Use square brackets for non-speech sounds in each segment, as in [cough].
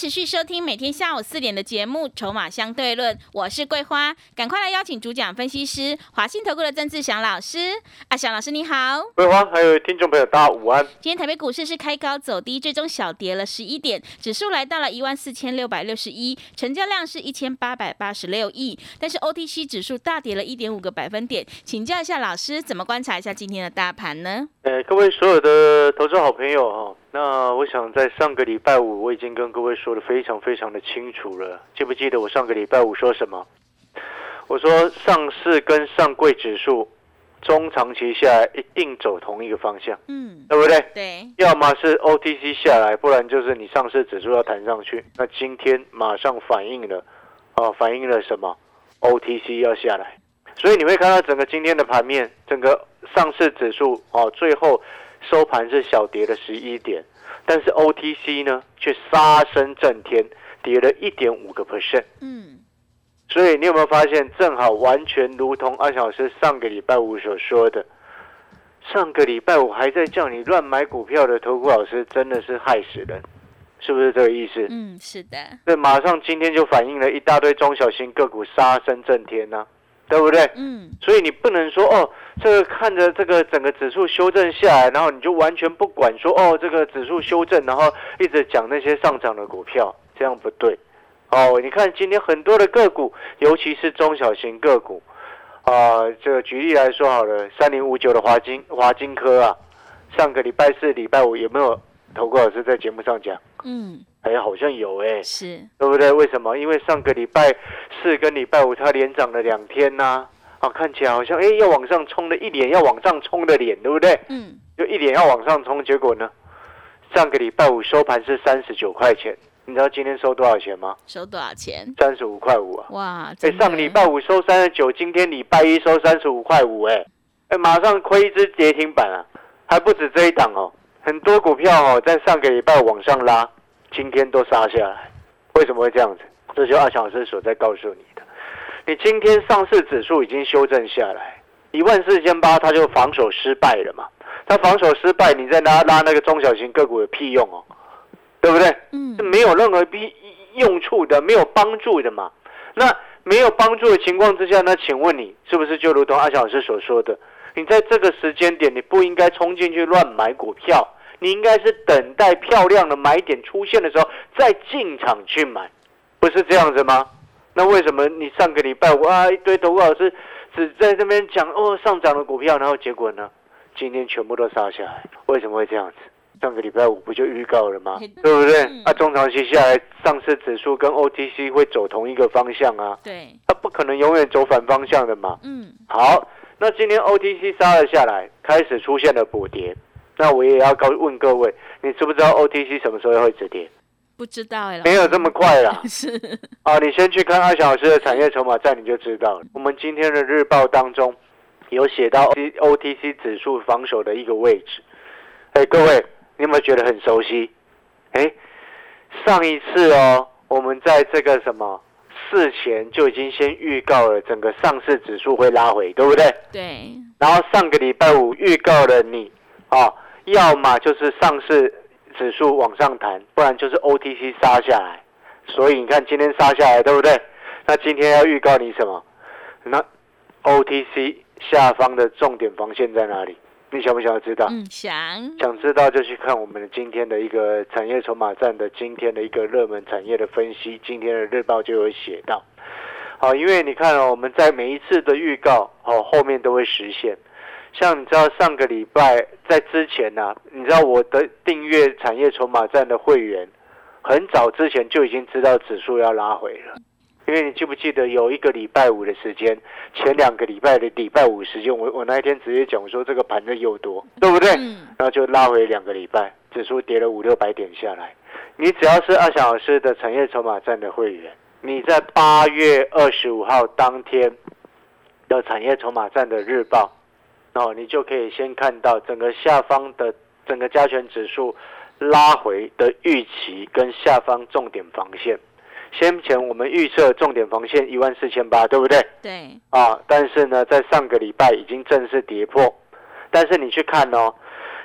持续收听每天下午四点的节目《筹码相对论》，我是桂花，赶快来邀请主讲分析师华信投顾的曾志祥老师。阿祥老师你好，桂花还有听众朋友大家午安。今天台北股市是开高走低，最终小跌了十一点，指数来到了一万四千六百六十一，成交量是一千八百八十六亿，但是 OTC 指数大跌了一点五个百分点，请教一下老师，怎么观察一下今天的大盘呢？呃，各位所有的投资好朋友哈，那我想在上个礼拜五我已经跟各位说的非常非常的清楚了，记不记得我上个礼拜五说什么？我说上市跟上柜指数中长期下来一定走同一个方向，嗯，对不对？对，要么是 OTC 下来，不然就是你上市指数要弹上去。那今天马上反映了，啊，反映了什么？OTC 要下来，所以你会看到整个今天的盘面，整个上市指数啊，最后收盘是小跌了十一点，但是 OTC 呢却杀声震天，跌了一点五个 percent。嗯，所以你有没有发现，正好完全如同阿小老师上个礼拜五所说的，上个礼拜五还在叫你乱买股票的投顾老师，真的是害死人，是不是这个意思？嗯，是的，对，马上今天就反映了一大堆中小型个股杀声震天呐、对不对？嗯，所以你不能说哦，这个看着这个整个指数修正下来，然后你就完全不管说哦，这个指数修正，然后一直讲那些上涨的股票，这样不对。哦，你看今天很多的个股，尤其是中小型个股，啊、这个举例来说好了，三零五九的华金华金科啊，上个礼拜四、礼拜五有没有投顾老师在节目上讲？嗯，哎，好像有哎、是，对不对？为什么？因为上个礼拜四跟礼拜五它连涨了两天呐、啊，看起来好像哎要往上冲的一脸要往上冲的脸，对不对？嗯，就一脸要往上冲，结果呢，上个礼拜五收盘是三十九块钱，你知道今天收多少钱吗？收多少钱？三十五块五啊！哇，哎，上礼拜五收三十九，今天礼拜一收三十五块五，哎，哎，马上亏一只跌停板啊！还不止这一档哦，很多股票哦，在上个礼拜往上拉，今天都杀下来，为什么会这样子？这就是阿强老师所在告诉你的。你今天上市指数已经修正下来，一万四千八，它就防守失败了嘛？它防守失败，你再拉拉那个中小型个股有屁用哦，对不对？嗯是，没有任何必用处的，没有帮助的嘛。那没有帮助的情况之下，那请问你是不是就如同阿强老师所说的，你在这个时间点，你不应该冲进去乱买股票，你应该是等待漂亮的买点出现的时候再进场去买，不是这样子吗？那为什么你上个礼拜五啊一堆投顾老师只在那边讲哦上涨的股票，然后结果呢，今天全部都杀下来，为什么会这样子？上个礼拜五不就预告了吗？对不对嗯？啊，中长期下来，上市指数跟 OTC 会走同一个方向啊，对，它不可能永远走反方向的嘛。嗯，好，那今天 OTC 杀了下来，开始出现了补跌。那我也要告问各位，你知不知道 OTC 什么时候会止跌？不知道哎，老没有这么快啦。[laughs] 是，啊，你先去看阿小老师的产业筹码站，你就知道了。我们今天的日报当中有写到 OTC 指数防守的一个位置。哎，各位，你有没有觉得很熟悉？哎，上一次哦，我们在这个什么事前就已经先预告了整个上市指数会拉回，对不对？对，然后上个礼拜五预告了你啊，要么就是上市指数往上弹，不然就是 OTC 杀下来。所以你看今天杀下来，对不对？那今天要预告你什么？那 OTC 下方的重点防线在哪里？你想不想要知道？嗯，想，想知道就去看我们的今天的一个产业筹码站的今天的一个热门产业的分析，今天的日报就有写到。好，因为你看哦，我们在每一次的预告哦后面都会实现。像你知道上个礼拜在之前呢、你知道我的订阅产业筹码站的会员，很早之前就已经知道指数要拉回了。因为你记不记得有一个礼拜五的时间，前两个礼拜的礼拜五时间，我我那一天直接讲说这个盘的又多，对不对？嗯，然后就拉回两个礼拜，指数跌了五六百点下来。你只要是二小老师的产业筹码站的会员，你在八月二十五号当天的产业筹码站的日报，哦，你就可以先看到整个下方的整个加权指数拉回的预期跟下方重点防线。先前我们预测重点防线一万四千八，对不对？对，啊，但是呢，在上个礼拜已经正式跌破。但是你去看哦，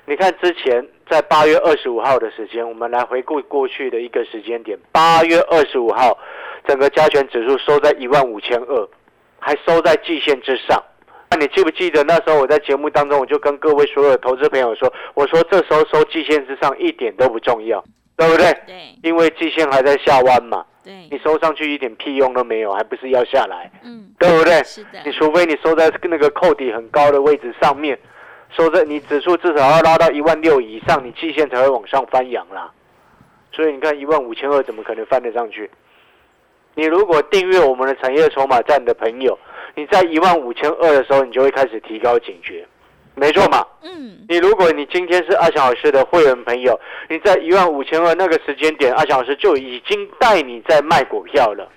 你看之前在八月二十五号的时间，我们来回顾过去的一个时间点，八月二十五号，整个加权指数收在一万五千二，还收在季线之上。那你记不记得那时候我在节目当中，我就跟各位所有的投资朋友说，我说这时候收季线之上一点都不重要，对不对？对，因为季线还在下弯嘛，对，你收上去一点屁用都没有，还不是要下来，嗯，对不对？是的你，除非你收在那个扣底很高的位置上面，收在你指数至少要拉到一万六以上，你季线才会往上翻扬啦。所以你看一万五千二怎么可能翻得上去？你如果订阅我们的产业筹码站的朋友，你在一万五千二的时候，你就会开始提高警觉，没错嘛？嗯，你如果你今天是阿翔老师的会员朋友，你在一万五千二那个时间点，阿翔老师就已经带你在卖股票了。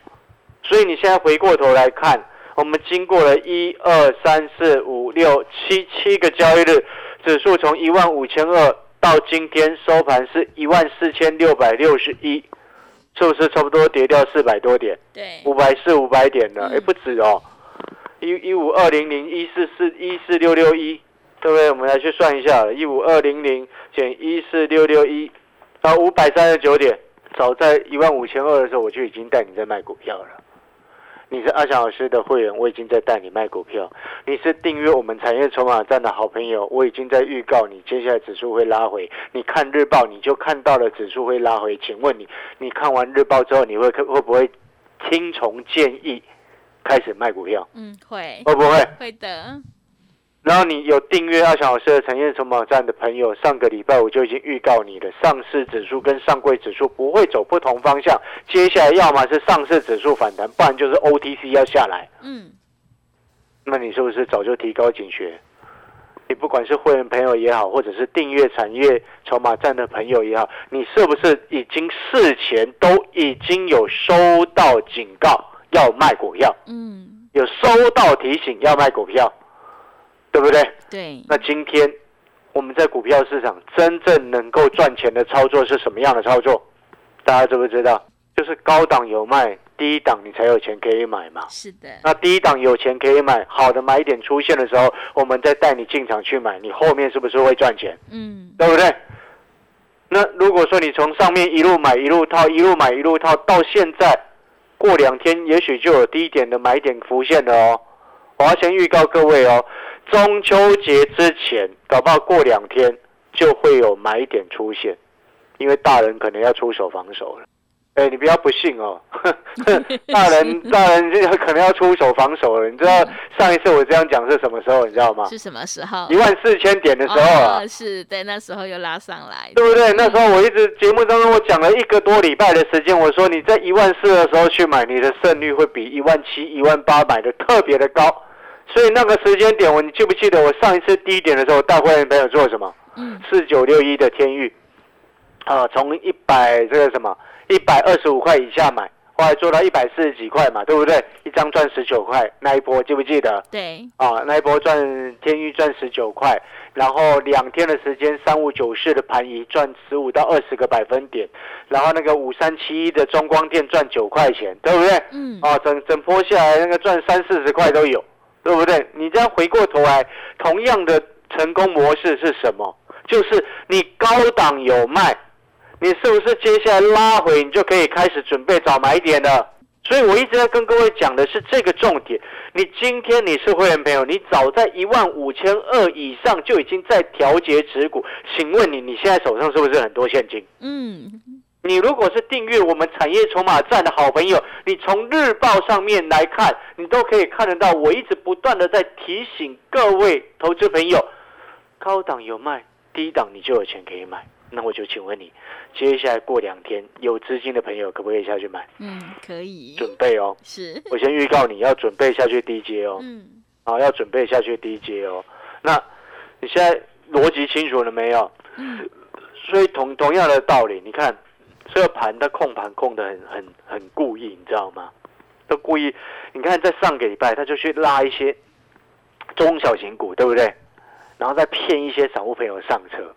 所以你现在回过头来看，我们经过了一二三四五六七七个交易日，指数从一万五千二到今天收盘是一万四千六百六十一，是不是差不多跌掉四百多点？对，五百四五百点了，嗯哎、不止哦，一一五二零零一四四一四六六一，对不对？我们来去算一下，一五二零零减一四六六一，啊，五百三十九点。早在一万五千二的时候，我就已经带你在卖股票了。你是阿翔老师的会员，我已经在带你卖股票。你是订阅我们产业筹码站的好朋友，我已经在预告你接下来指数会拉回。你看日报，你就看到了指数会拉回。请问你，你看完日报之后，你会会不会听从建议开始卖股票？嗯，会，会不会？会的，然后你有订阅阿翔老师的产业筹码站的朋友，上个礼拜我就已经预告你了，上市指数跟上柜指数不会走不同方向，接下来要么是上市指数反弹，不然就是 OTC 要下来。嗯，那你是不是早就提高警觉？你不管是会员朋友也好，或者是订阅产业筹码站的朋友也好，你是不是已经事前都已经有收到警告要卖股票，嗯，有收到提醒要卖股票，对不对？对，那今天我们在股票市场真正能够赚钱的操作是什么样的操作？大家知不知道？就是高档有卖，低档你才有钱可以买嘛。是的，那低档有钱可以买，好的买点出现的时候，我们再带你进场去买，你后面是不是会赚钱？嗯，对不对？那如果说你从上面一路买一路套，一路买一路套，到现在过两天也许就有低点的买点浮现了哦。我要先预告各位哦，中秋节之前，搞不好过两天就会有买点出现，因为大人可能要出手防守了。哎，你不要不信哦，[laughs] 大人 [laughs] 大人这个可能要出手防守了。你知道上一次我这样讲是什么时候？你知道吗？是什么时候？一万四千点的时候啊。哦，是对，那时候又拉上来，对不对？那时候我一直节目当中我讲了一个多礼拜的时间，我说你在一万四的时候去买，你的胜率会比一万七、一万八买的特别的高。所以那个时间点，我你记不记得我上一次低点的时候带会员朋友做什么？嗯，四九六一的天域，啊，从一百这个什么一百二十五块以下买，后来做到一百四十几块嘛，对不对？一张赚十九块，那一波记不记得？对，啊，那一波赚天域赚十九块，然后两天的时间，三五九四的盘仪赚十五到二十个百分点，然后那个五三七一的中光电赚九块钱，对不对？嗯，啊，整整波下来那个赚三四十块都有，对不对？你这样回过头来，同样的成功模式是什么？就是你高档有卖，你是不是接下来拉回，你就可以开始准备找买点了？所以我一直在跟各位讲的是这个重点。你今天你是会员朋友，你早在一万五千二以上就已经在调节持股，请问你你现在手上是不是很多现金？嗯，你如果是订阅我们产业筹码站的好朋友，你从日报上面来看，你都可以看得到，我一直不断的在提醒各位投资朋友，高档有卖，低档你就有钱可以买。那我就请问你，接下来过两天有资金的朋友可不可以下去买？嗯，可以，准备哦，是，我先预告你要准备下去低阶哦，嗯，啊，要准备下去低阶哦。那你现在逻辑清楚了没有？嗯，所以同同样的道理，你看这个盘它控盘控的很很很故意，你知道吗？都故意，你看在上个礼拜他就去拉一些 [tsk] 中小型股，对不对？然后再骗一些散户朋友上车。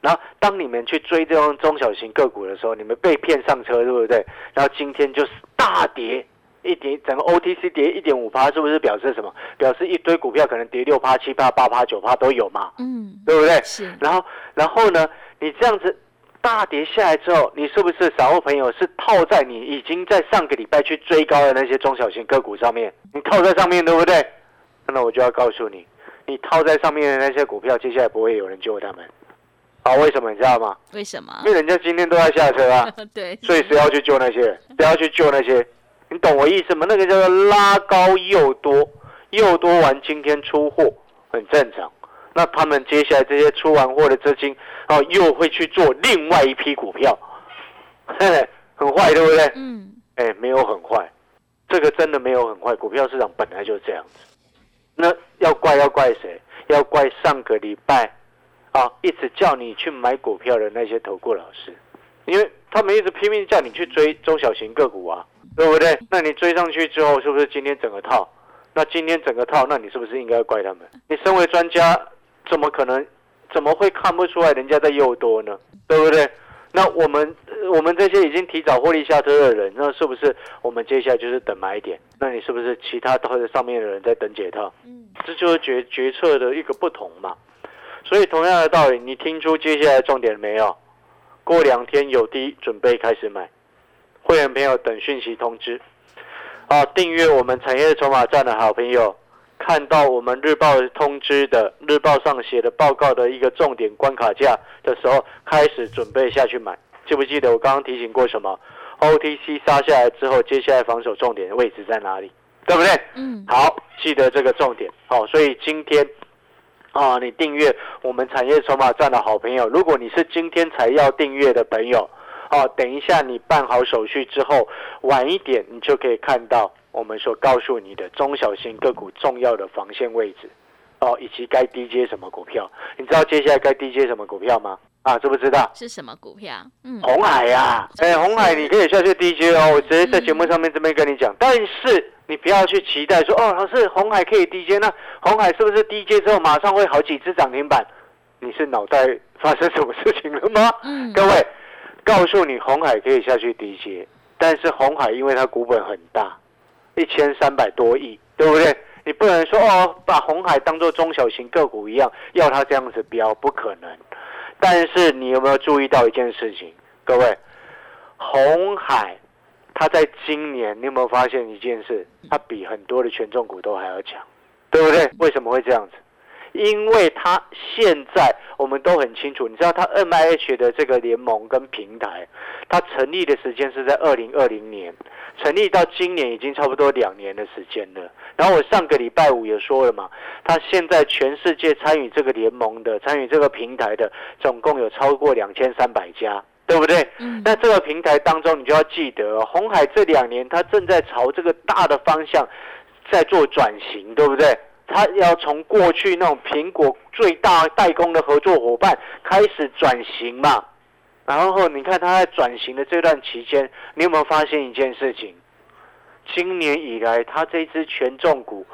然后当你们去追这种中小型个股的时候，你们被骗上车，对不对？然后今天就是大跌一跌，整个 OTC 跌一点五趴，是不是表示什么？表示一堆股票可能跌六趴、七趴、八趴、九趴都有嘛？嗯，对不对？是，然后，然后呢？你这样子大跌下来之后，你是不是散户朋友是套在你已经在上个礼拜去追高的那些中小型个股上面？你套在上面，对不对？那我就要告诉你，你套在上面的那些股票，接下来不会有人救他们。啊，为什么你知道吗？为什么？因为人家今天都在下车啊，[laughs] 对，所以谁要去救那些人？谁要去救那些？你懂我意思吗？那个叫做拉高又多，又多完今天出货，很正常。那他们接下来这些出完货的资金，哦，又会去做另外一批股票，很坏，对不对？嗯，哎，没有很坏，这个真的没有很坏。股票市场本来就是这样子。那要怪要怪谁？要怪上个礼拜啊，一直叫你去买股票的那些投顾老师，因为他们一直拼命叫你去追中小型个股啊，对不对？那你追上去之后，是不是今天整个套？那今天整个套，那你是不是应该怪他们？你身为专家。怎么可能？怎么会看不出来人家在诱多呢？对不对？那我们我们这些已经提早获利下车的人，那是不是我们接下来就是等买点？那你是不是其他套在上面的人在等解套？嗯，这就是决决策的一个不同嘛。所以同样的道理，你听出接下来重点没有？过两天有低，准备开始买。会员朋友等讯息通知。啊，订阅我们产业筹码站的好朋友。看到我们日报通知的日报上写的报告的一个重点关卡价的时候，开始准备下去买，记不记得我刚刚提醒过什么？OTC 杀下来之后，接下来防守重点的位置在哪里？对不对？嗯。好，记得这个重点。好，所以今天啊，你订阅我们产业筹码站的好朋友，如果你是今天才要订阅的朋友，哦，等一下你办好手续之后，晚一点你就可以看到。我们所告诉你的中小型个股重要的防线位置，哦，以及该低接什么股票，你知道接下来该低接什么股票吗？啊，知不知道？是什么股票？嗯，红海呀，哎，红海你可以下去低接哦，我直接在节目上面这边跟你讲。但是你不要去期待说，哦，老师，红海可以低接，那红海是不是低接之后马上会好几只涨停板？你是脑袋发生什么事情了吗？嗯，各位，告诉你，红海可以下去低接，但是红海因为它股本很大。一千三百多亿，对不对？你不能说哦，把红海当做中小型个股一样，要它这样子标，不可能。但是你有没有注意到一件事情？各位，红海它在今年，你有没有发现一件事？它比很多的权重股都还要强，对不对？为什么会这样子？因为它现在我们都很清楚，你知道它 M I H 的这个联盟跟平台，它成立的时间是在二零二零年，成立到今年已经差不多两年的时间了。然后我上个礼拜五也说了嘛，它现在全世界参与这个联盟的、参与这个平台的，总共有超过两千三百家，对不对？嗯。那这个平台当中，你就要记得，红海这两年它正在朝这个大的方向在做转型，对不对？他要从过去那种苹果最大代工的合作伙伴开始转型嘛，然后你看他在转型的这段期间，你有没有发现一件事情？今年以来，他这支权重股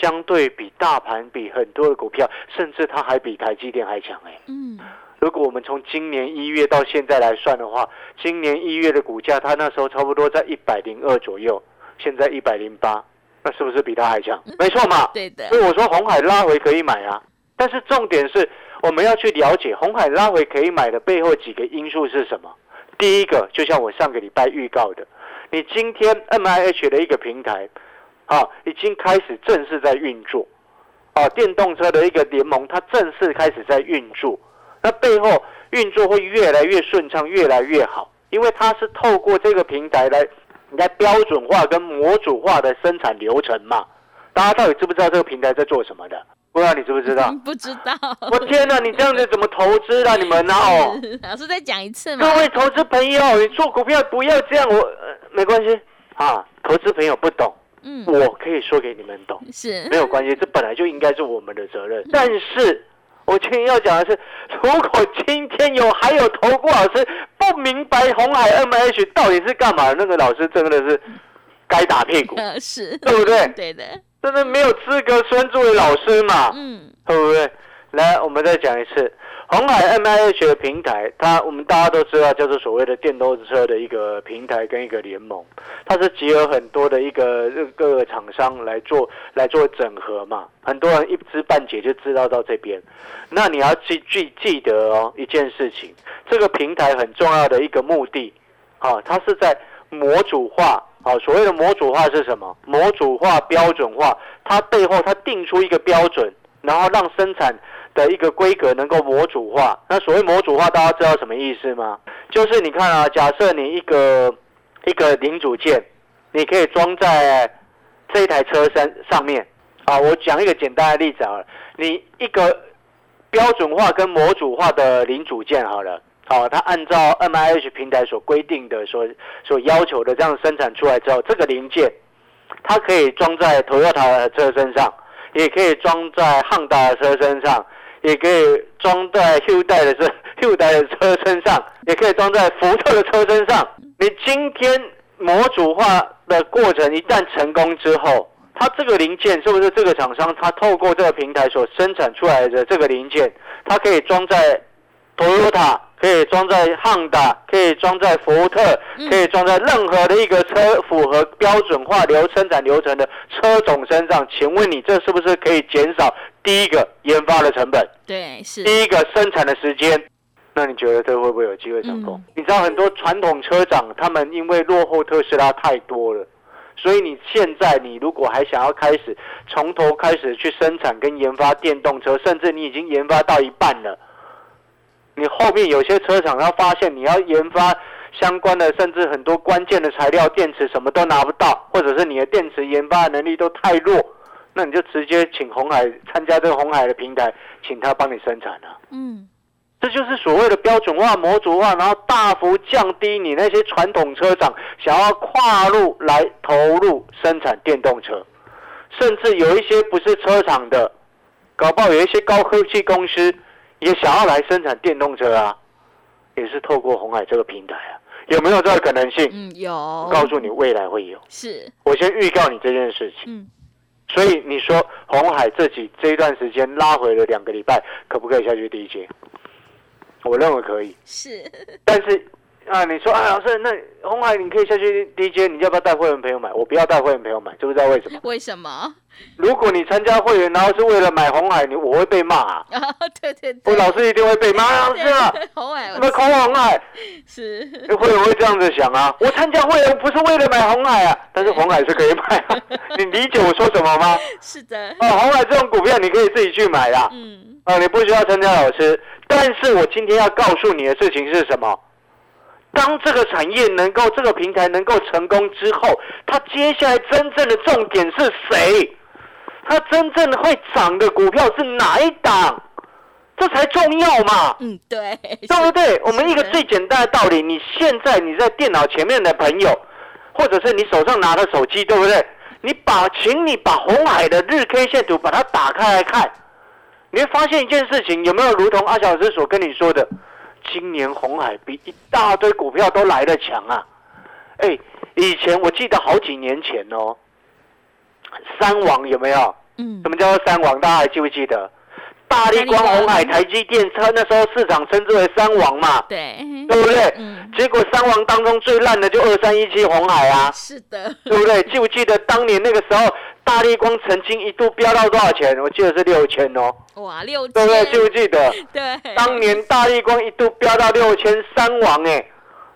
相对比大盘比很多的股票，甚至它还比台积电还强哎。嗯，如果我们从今年一月到现在来算的话，今年一月的股价，它那时候差不多在一百零二左右，现在一百零八。那是不是比它还强？没错嘛。对的。所以我说红海拉回可以买啊，但是重点是我们要去了解红海拉回可以买的背后几个因素是什么。第一个，就像我上个礼拜预告的，你今天 M I H 的一个平台，啊，已经开始正式在运作，啊，电动车的一个联盟它正式开始在运作，那背后运作会越来越顺畅，越来越好，因为它是透过这个平台来。你在标准化跟模组化的生产流程嘛？大家到底知不知道这个平台在做什么的？不知道你知不知道？[laughs] 不知道。我天哪！你这样子怎么投资啊？你们呢？哦，老师再讲一次嘛。各位投资朋友，你做股票不要这样，我没关系啊。投资朋友不懂，嗯，我可以说给你们懂，是没有关系。这本来就应该是我们的责任。但是我今天要讲的是，如果今天有还有投顾老师不明白红海 M H 到底是干嘛的，那个老师真的是该打屁股，呃，是，对不对？[laughs] 对的，真的没有资格称作为老师嘛，嗯，对不对？来，我们再讲一次，红海 M I H 的平台，它我们大家都知道，叫做所谓的电动车的一个平台跟一个联盟，它是集合很多的一个各个厂商来做来做整合嘛，很多人一知半解就知道到这边。那你要记记记得哦，一件事情，这个平台很重要的一个目的，啊，它是在模组化。啊，所谓的模组化是什么？模组化、标准化，它背后它定出一个标准，然后让生产。的一个规格能够模组化，那所谓模组化，大家知道什么意思吗？就是你看啊，假设你一个一个零组件，你可以装在这一台车身上面啊。我讲一个简单的例子啊，你一个标准化跟模组化的零组件好了，好，它按照 M I H 平台所规定的、所所要求的这样生产出来之后，这个零件它可以装在 Toyota 的车身上，也可以装在汉达的车身上。也可以装在 Hyundai 的车 [laughs] Hyundai 的车身上，也可以装在福特的车身上。你今天模组化的过程一旦成功之后，它这个零件是不是这个厂商它透过这个平台所生产出来的这个零件，它可以装在 Toyota，可以装在 Honda，可以装在福特，可以装在任何的一个车符合标准化流生产流程的车种身上？请问你这是不是可以减少？第一个研发的成本，对，是第一个生产的时间，那你觉得这会不会有机会成功？你知道很多传统车厂，他们因为落后特斯拉太多了，所以你现在你如果还想要开始从头开始去生产跟研发电动车，甚至你已经研发到一半了，你后面有些车厂要发现你要研发相关的，甚至很多关键的材料、电池什么都拿不到，或者是你的电池研发能力都太弱。那你就直接请红海参加这个红海的平台，请他帮你生产了。嗯，这就是所谓的标准化、模组化，然后大幅降低你那些传统车厂想要跨入来投入生产电动车，甚至有一些不是车厂的，搞不好有一些高科技公司也想要来生产电动车啊，也是透过红海这个平台啊，有没有这个可能性？嗯，有。告诉你未来会有。是。我先预告你这件事情。嗯。所以你说红海这几这一段时间拉回了两个礼拜，可不可以下去第一节？我认为可以。是。但是啊，你说啊，老师，那红海你可以下去 DJ，，你要不要带会员朋友买？我不要带会员朋友买，知不知道为什么？为什么？如果你参加会员，然后是为了买红海，你我会被骂。啊，对对对。我老师一定会被骂，老师啊，红海，什么空红海？是。会员会这样子想啊？我参加会员不是为了买红海啊，但是红海是可以买啊。你理解我说什么吗？[laughs] 是的。哦，红海这种股票你可以自己去买的。嗯。啊，你不需要参加老师。但是我今天要告诉你的事情是什么？当这个产业能够，这个平台能够成功之后，它接下来真正的重点是谁？它真正会涨的股票是哪一档？这才重要嘛。嗯，对，对不对？我们一个最简单的道理，你现在你在电脑前面的朋友，或者是你手上拿的手机，对不对？你把，请你把红海的日 K 线图把它打开来看，你会发现一件事情，有没有如同阿小师所跟你说的？今年红海比一大堆股票都来的强啊！哎，以前我记得好几年前哦，三王有没有？嗯，什么叫做三王？大家还记不记得？大力光、红海、台积电，车那时候市场称之为三王嘛，对，对不对？嗯。结果三王当中最烂的就二三一七红海啊，是的，对不对？记不记得当年那个时候，大力光曾经一度飙到多少钱？我记得是六千哦。哇，六千，对不对？记不记得？[laughs] 对。当年大力光一度飙到六千三王哎。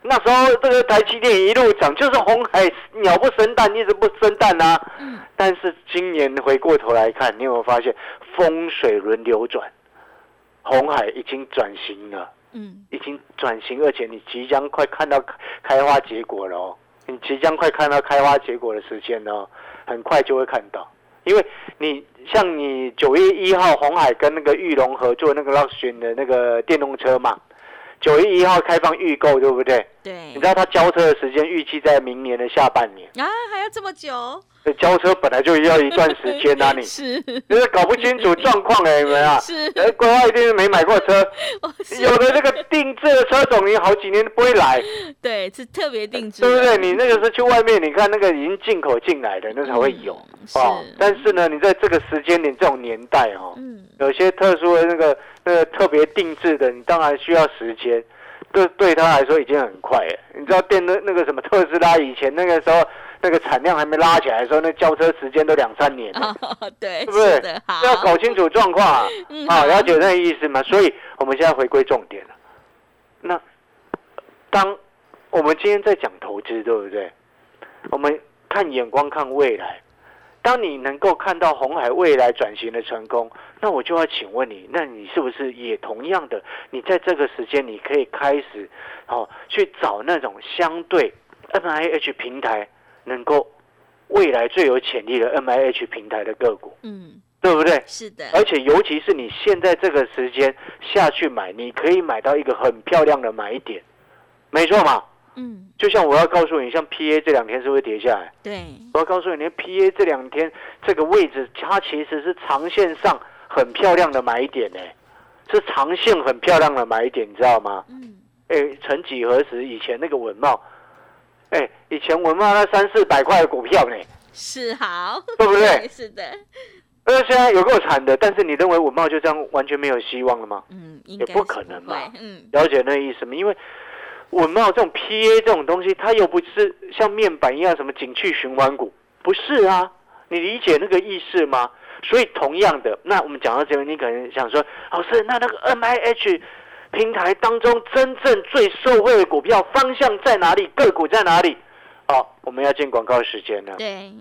那时候这个台积电一路涨，就是红海鸟不生蛋，一直不生蛋啊。嗯。但是今年回过头来看，你有没有发现风水轮流转？红海已经转型了，嗯，已经转型，而且你即将快看到开花结果了哦。你即将快看到开花结果的时间呢，很快就会看到。因为你像你九月一号红海跟那个玉龙合作那个 Luxury 的那个电动车嘛。九月一号开放预购，对不对？对。你知道他交车的时间预计在明年的下半年，啊，还要这么久？这交车本来就要一段时间啊，你。[laughs] 是。就是搞不清楚状况哎，[laughs] 你们啊，是，呃，规划一定是没买过车，[laughs] 有的这个定制的车种，你好几年都不会来，对，是特别定制的，对不对？你那个是去外面，你看那个已经进口进来的，那才会有嗯哦。但是呢，你在这个时间点、这种年代哦，嗯，有些特殊的那个那个特别定制的，你当然需要时间。对对他来说已经很快了。你知道电的那个什么特斯拉以前那个时候那个产量还没拉起来的时候，那交车时间都两三年了，哦，[laughs] 对，是不对是要搞清楚状况啊。嗯啊，好了解那个意思吗？所以我们现在回归重点了。那当我们今天在讲投资，对不对？我们看眼光，看未来。当你能够看到红海未来转型的成功，那我就要请问你，那你是不是也同样的？你在这个时间，你可以开始哦去找那种相对 M I H 平台能够未来最有潜力的 M I H 平台的个股，嗯，对不对？是的，而且尤其是你现在这个时间下去买，你可以买到一个很漂亮的买点，没错嘛。嗯，就像我要告诉你，像 PA 这两天是不是跌下来？对，我要告诉你，连 PA 这两天这个位置，它其实是长线上很漂亮的买点呢，是长线很漂亮的买点，你知道吗？嗯，哎，曾几何时，以前那个文茂，哎，以前文茂那三四百块的股票呢，是好，对不对？是的，那现在有够惨的，但是你认为文茂就这样完全没有希望了吗？嗯，也不可能嘛嗯，了解那意思吗？因为文茂这种 PA 这种东西，它又不是像面板一样什么景气循环股，不是啊？你理解那个意思吗？所以同样的，那我们讲到这边，你可能想说，老师，那那个 MIH 平台当中真正最受惠的股票方向在哪里？个股在哪里？好，我们要进广告时间了。对，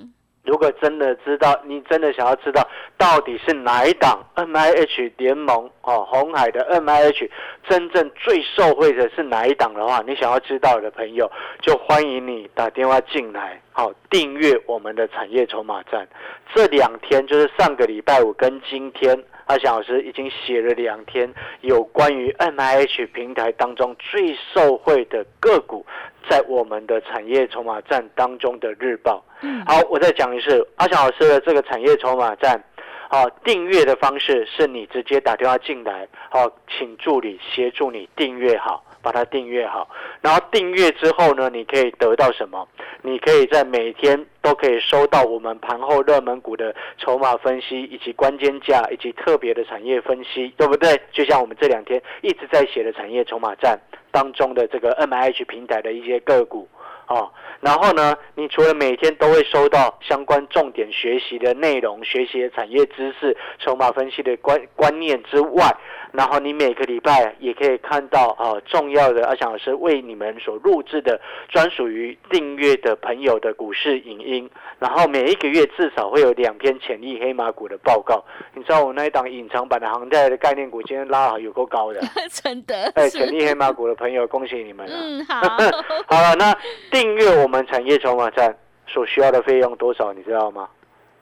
如果真的知道，你真的想要知道到底是哪一档 M I H 联盟哦，红海的 M I H 真正最受惠的是哪一档的话，你想要知道的朋友，就欢迎你打电话进来，好、订阅我们的产业筹码站。这两天就是上个礼拜五跟今天，阿翔老师已经写了两天有关于 M I H 平台当中最受惠的个股，在我们的产业筹码站当中的日报。嗯，好，我再讲一次，阿翔老师的这个产业筹码站，好、订阅的方式是你直接打电话进来，好、请助理协助你订阅好，把它订阅好，然后订阅之后呢，你可以得到什么？你可以在每天都可以收到我们盘后热门股的筹码分析，以及关键价，以及特别的产业分析，对不对？就像我们这两天一直在写的产业筹码站当中的这个 M I H 平台的一些个股。哦，然后呢，你除了每天都会收到相关重点学习的内容、学习的产业知识、筹码分析的观观念之外，然后你每个礼拜也可以看到啊、重要的阿翔老师为你们所录制的专属于订阅的朋友的股市影音，然后每一个月至少会有两篇潜力黑马股的报告。你知道我那一档隐藏版的航太的概念股今天拉好有够高的，[laughs] 真的哎，潜力黑马股的朋友，恭喜你们了！嗯，好，[laughs] 好了，那订阅我们产业筹码站所需要的费用多少？你知道吗？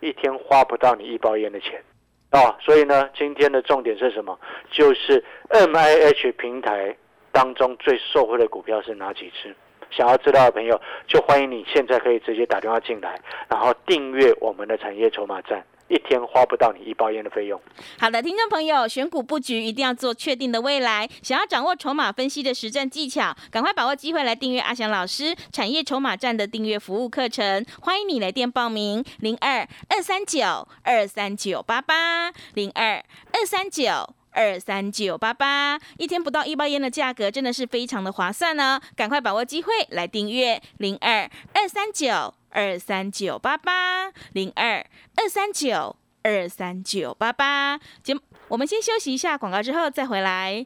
一天花不到你一包烟的钱哦。所以呢，今天的重点是什么？就是 M I H 平台当中最受惠的股票是哪几只？想要知道的朋友，就欢迎你现在可以直接打电话进来，然后订阅我们的产业筹码站，一天花不到你一包烟的费用。好的，听众朋友，选股布局一定要做确定的未来。想要掌握筹码分析的实战技巧，赶快把握机会来订阅阿翔老师产业筹码站的订阅服务课程。欢迎你来电报名：零二二三九二三九八八零二二三九。二三九八八，一天不到一包烟的价格，真的是非常的划算呢！赶快把握机会来订阅零二二三九二三九八八零二二三九二三九八八。节目我们先休息一下广告，之后再回来。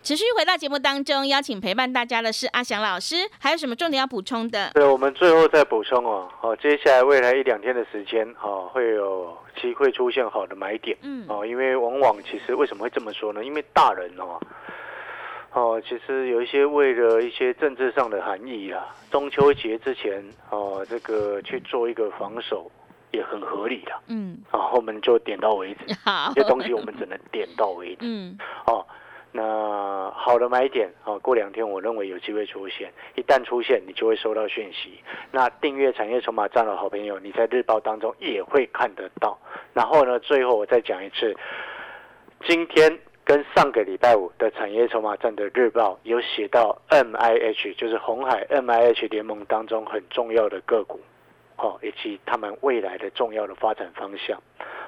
持续回到节目当中，邀请陪伴大家的是阿翔老师，还有什么重点要补充的？对，我们最后再补充哦，好，接下来未来一两天的时间，哦，会有机会出现好的买点，嗯，哦，因为往往其实为什么会这么说呢？因为大人哦，哦，其实有一些为了一些政治上的含义啦，中秋节之前哦，这个去做一个防守也很合理的，嗯，啊，我们就点到为止，好这些东西我们只能点到为止，嗯，哦。那好的买点啊，过两天我认为有机会出现，一旦出现，你就会收到讯息。那订阅产业筹码站的好朋友，你在日报当中也会看得到。然后呢，最后我再讲一次，今天跟上个礼拜五的产业筹码站的日报有写到 M I H，就是红海 M I H 联盟当中很重要的个股，哦，以及他们未来的重要的发展方向。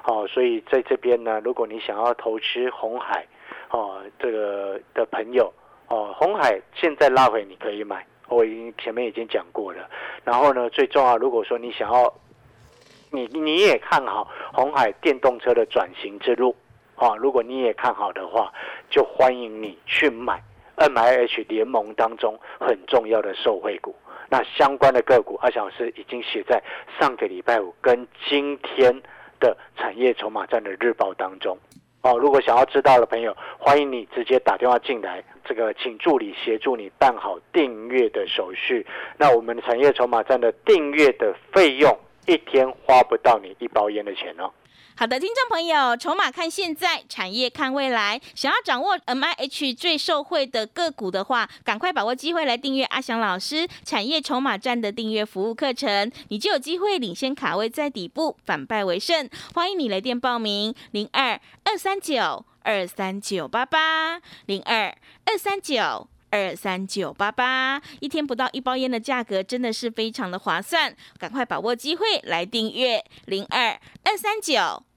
哦，所以在这边呢，如果你想要投资红海，哦，这个的朋友，哦，红海现在拉回你可以买，我已经前面已经讲过了。然后呢，最重要，如果说你想要，你你也看好红海电动车的转型之路，啊，如果你也看好的话，就欢迎你去买 M I H 联盟当中很重要的受惠股。那相关的个股，阿小师已经写在上个礼拜五跟今天的产业筹码站的日报当中。哦，如果想要知道的朋友，欢迎你直接打电话进来，这个请助理协助你办好订阅的手续。那我们的产业筹码站的订阅的费用，一天花不到你一包烟的钱哦。好的，听众朋友，筹码看现在，产业看未来。想要掌握 M I H 最受惠的个股的话，赶快把握机会来订阅阿翔老师产业筹码站的订阅服务课程，你就有机会领先卡位在底部，反败为胜。欢迎你来电报名：零二二三九二三九八八零二二三九。二三九八八，一天不到一包烟的价格真的是非常的划算，赶快把握机会来订阅零二二三九